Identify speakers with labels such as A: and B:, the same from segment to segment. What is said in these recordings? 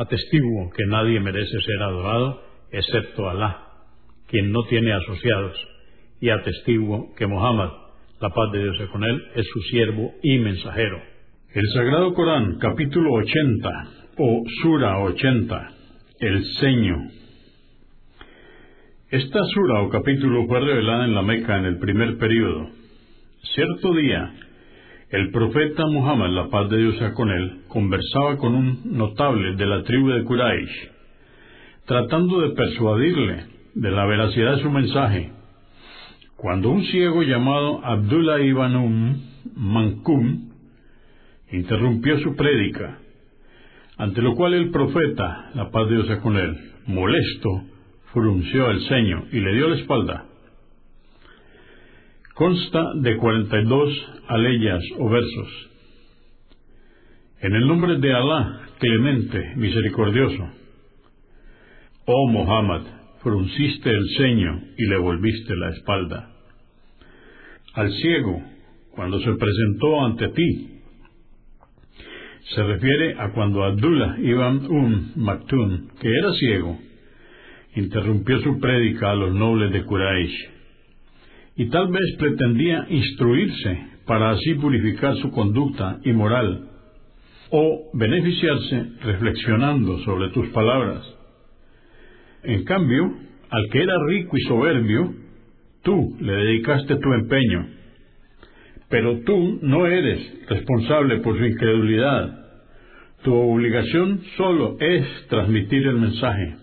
A: Atestiguo que nadie merece ser adorado excepto Alá, quien no tiene asociados, y atestiguo que Muhammad, la paz de Dios con él, es su siervo y mensajero. El Sagrado Corán, capítulo 80, o Sura 80, el ceño. Esta sura o capítulo fue revelada en la Meca en el primer período. Cierto día, el profeta Muhammad, la paz de Dios sea con él, conversaba con un notable de la tribu de Quraysh, tratando de persuadirle de la veracidad de su mensaje, cuando un ciego llamado Abdullah ibn um Mankum interrumpió su prédica, ante lo cual el profeta, la paz de Dios sea con él, molesto, frunció el ceño y le dio la espalda. Consta de 42 aleyas o versos. En el nombre de Alá, clemente, misericordioso. Oh Muhammad, frunciste el ceño y le volviste la espalda. Al ciego, cuando se presentó ante ti, se refiere a cuando Abdullah ibn Um Maktum, que era ciego, interrumpió su prédica a los nobles de Quraysh y tal vez pretendía instruirse para así purificar su conducta y moral, o beneficiarse reflexionando sobre tus palabras. En cambio, al que era rico y soberbio, tú le dedicaste tu empeño, pero tú no eres responsable por su incredulidad. Tu obligación solo es transmitir el mensaje.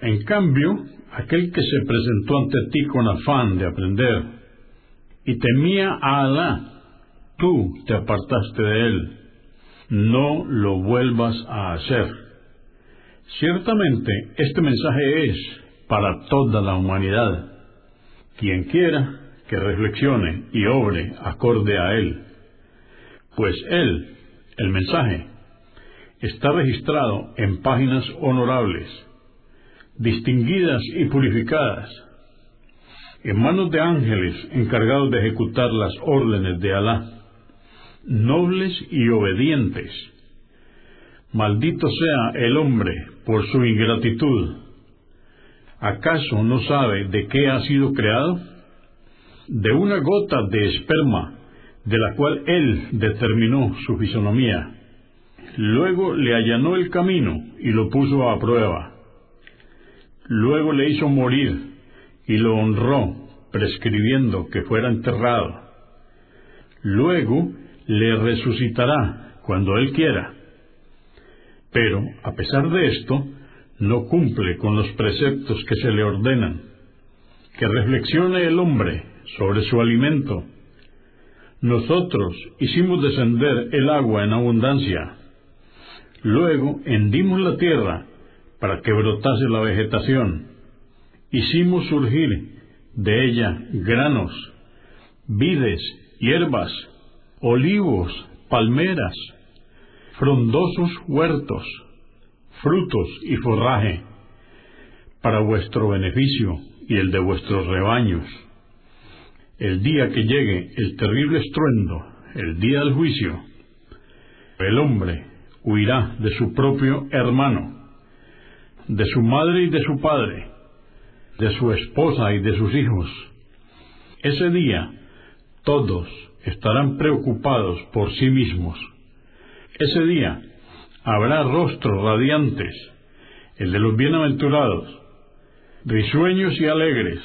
A: En cambio, aquel que se presentó ante ti con afán de aprender y temía a Alá, tú te apartaste de él. No lo vuelvas a hacer. Ciertamente, este mensaje es para toda la humanidad. Quien quiera que reflexione y obre acorde a él. Pues él, el mensaje, está registrado en páginas honorables distinguidas y purificadas, en manos de ángeles encargados de ejecutar las órdenes de Alá, nobles y obedientes. Maldito sea el hombre por su ingratitud. ¿Acaso no sabe de qué ha sido creado? De una gota de esperma, de la cual él determinó su fisonomía. Luego le allanó el camino y lo puso a prueba Luego le hizo morir y lo honró, prescribiendo que fuera enterrado. Luego le resucitará cuando él quiera. Pero, a pesar de esto, no cumple con los preceptos que se le ordenan. Que reflexione el hombre sobre su alimento. Nosotros hicimos descender el agua en abundancia. Luego hendimos la tierra para que brotase la vegetación. Hicimos surgir de ella granos, vides, hierbas, olivos, palmeras, frondosos huertos, frutos y forraje, para vuestro beneficio y el de vuestros rebaños. El día que llegue el terrible estruendo, el día del juicio, el hombre huirá de su propio hermano de su madre y de su padre, de su esposa y de sus hijos. Ese día todos estarán preocupados por sí mismos. Ese día habrá rostros radiantes. el de los bienaventurados, risueños y alegres,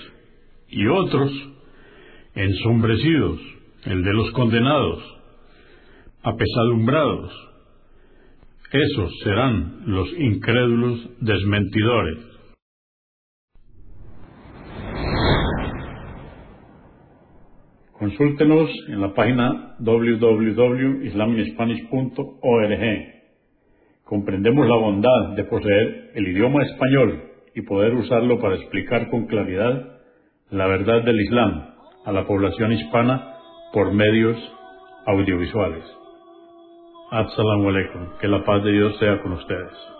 A: y otros ensombrecidos, el de los condenados, apesadumbrados. Esos serán los incrédulos desmentidores. Consúltenos en la página www.islaminspanish.org. Comprendemos la bondad de poseer el idioma español y poder usarlo para explicar con claridad la verdad del Islam a la población hispana por medios audiovisuales. Assalamu alaikum. Que la paz de Dios sea con ustedes.